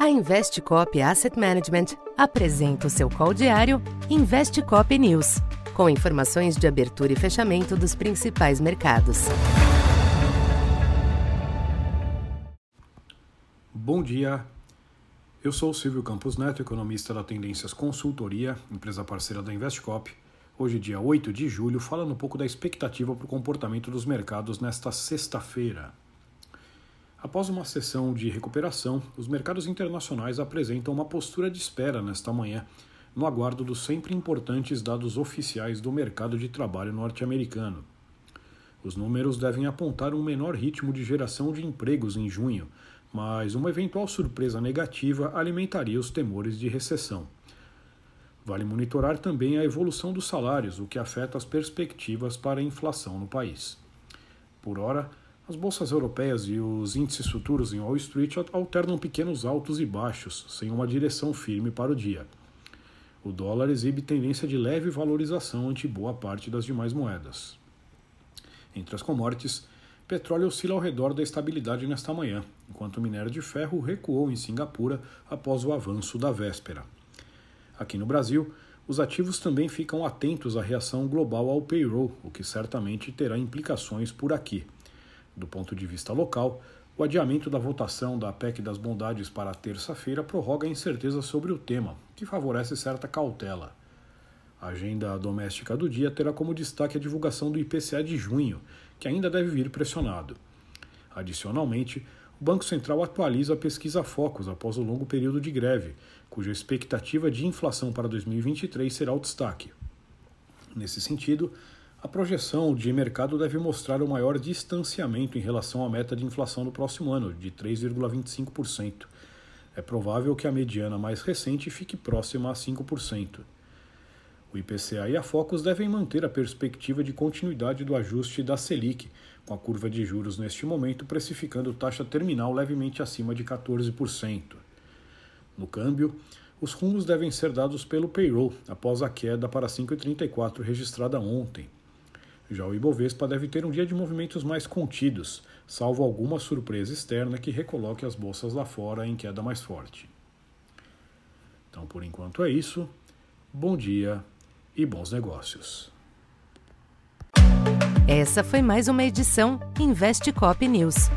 A Investcop Asset Management apresenta o seu call diário Investcop News, com informações de abertura e fechamento dos principais mercados. Bom dia. Eu sou Silvio Campos Neto, economista da Tendências Consultoria, empresa parceira da Investcop. Hoje, dia 8 de julho, falando um pouco da expectativa para o comportamento dos mercados nesta sexta-feira. Após uma sessão de recuperação, os mercados internacionais apresentam uma postura de espera nesta manhã, no aguardo dos sempre importantes dados oficiais do mercado de trabalho norte-americano. Os números devem apontar um menor ritmo de geração de empregos em junho, mas uma eventual surpresa negativa alimentaria os temores de recessão. Vale monitorar também a evolução dos salários, o que afeta as perspectivas para a inflação no país. Por ora, as bolsas europeias e os índices futuros em Wall Street alternam pequenos altos e baixos, sem uma direção firme para o dia. O dólar exibe tendência de leve valorização ante boa parte das demais moedas. Entre as commodities, petróleo oscila ao redor da estabilidade nesta manhã, enquanto o minério de ferro recuou em Singapura após o avanço da véspera. Aqui no Brasil, os ativos também ficam atentos à reação global ao payroll, o que certamente terá implicações por aqui. Do ponto de vista local, o adiamento da votação da PEC das Bondades para terça-feira prorroga a incerteza sobre o tema, que favorece certa cautela. A agenda doméstica do dia terá como destaque a divulgação do IPCA de junho, que ainda deve vir pressionado. Adicionalmente, o Banco Central atualiza a pesquisa Focus após o longo período de greve, cuja expectativa de inflação para 2023 será o destaque. Nesse sentido, a projeção de mercado deve mostrar o maior distanciamento em relação à meta de inflação do próximo ano, de 3,25%. É provável que a mediana mais recente fique próxima a 5%. O IPCA e a Focus devem manter a perspectiva de continuidade do ajuste da Selic, com a curva de juros neste momento precificando taxa terminal levemente acima de 14%. No câmbio, os rumos devem ser dados pelo payroll após a queda para 5,34 registrada ontem. Já o Ibovespa deve ter um dia de movimentos mais contidos, salvo alguma surpresa externa que recoloque as bolsas lá fora em queda mais forte. Então, por enquanto é isso. Bom dia e bons negócios. Essa foi mais uma edição Investe Cop News.